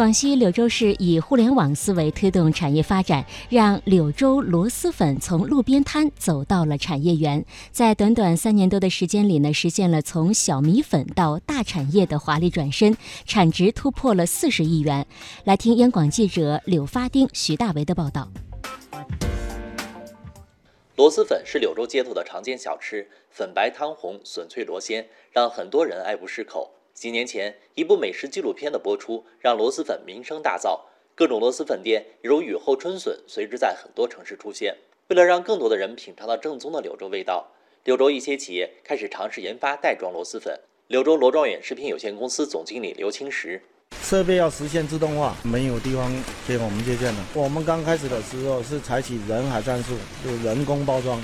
广西柳州市以互联网思维推动产业发展，让柳州螺蛳粉从路边摊走到了产业园。在短短三年多的时间里呢，实现了从小米粉到大产业的华丽转身，产值突破了四十亿元。来听央广记者柳发丁、徐大为的报道。螺蛳粉是柳州街头的常见小吃，粉白汤红，笋脆螺鲜，让很多人爱不释口。几年前，一部美食纪录片的播出，让螺蛳粉名声大噪，各种螺蛳粉店如雨后春笋，随之在很多城市出现。为了让更多的人品尝到正宗的柳州味道，柳州一些企业开始尝试研发袋装螺蛳粉。柳州罗庄远食品有限公司总经理刘清石：设备要实现自动化，没有地方给我们借鉴的。我们刚开始的时候是采取人海战术，就人工包装。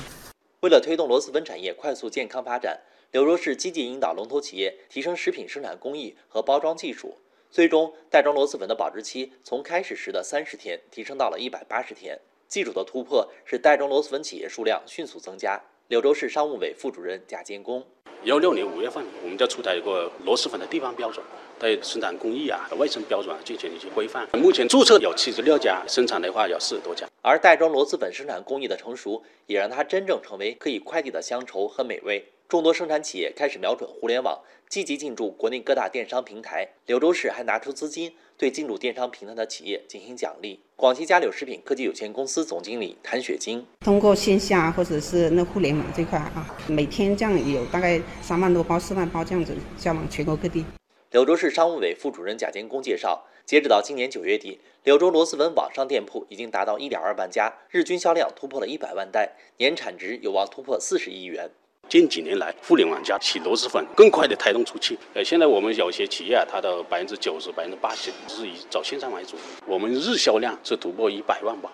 为了推动螺蛳粉产业快速健康发展。柳州市积极引导龙头企业提升食品生产工艺和包装技术，最终袋装螺蛳粉的保质期从开始时的三十天提升到了一百八十天。技术的突破使袋装螺蛳粉企业数量迅速增加。柳州市商务委副主任贾建功：幺六年五月份，我们就出台一个螺蛳粉的地方标准，对生产工艺啊、卫生标准进行了一些规范。目前注册有七十六家，生产的话有四十多家。而袋装螺蛳粉生产工艺的成熟，也让它真正成为可以快递的乡愁和美味。众多生产企业开始瞄准互联网，积极进驻国内各大电商平台。柳州市还拿出资金对进驻电商平台的企业进行奖励。广西嘉柳食品科技有限公司总经理谭雪晶：通过线下或者是那互联网这块啊，每天这样有大概三万多包、四万包这样子销往全国各地。柳州市商务委副主任贾建功介绍，截止到今年九月底，柳州螺蛳粉网上店铺已经达到一点二万家，日均销量突破了一百万袋，年产值有望突破四十亿元。近几年来，互联网加起螺蛳粉更快的带动出去。呃，现在我们有些企业啊，它的百分之九十、百分之八十是以走线上为主。我们日销量是突破一百万包。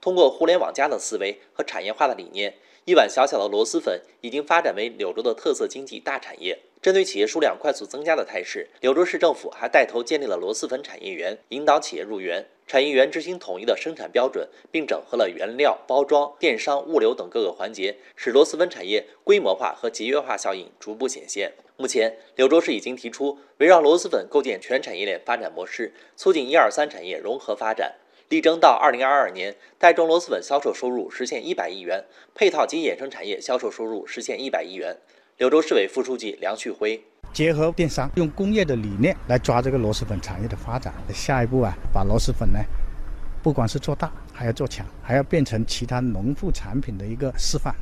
通过互联网加的思维和产业化的理念，一碗小小的螺蛳粉已经发展为柳州的特色经济大产业。针对企业数量快速增加的态势，柳州市政府还带头建立了螺蛳粉产业园，引导企业入园。产业园执行统一的生产标准，并整合了原料、包装、电商、物流等各个环节，使螺蛳粉产业规模化和节约化效应逐步显现。目前，柳州市已经提出围绕螺蛳粉构建全产业链发展模式，促进一二三产业融合发展，力争到二零二二年袋装螺蛳粉销售收入实现一百亿元，配套及衍生产业销售收入实现一百亿元。柳州市委副书记梁旭辉：结合电商，用工业的理念来抓这个螺蛳粉产业的发展。下一步啊，把螺蛳粉呢，不管是做大，还要做强，还要变成其他农副产品的一个示范。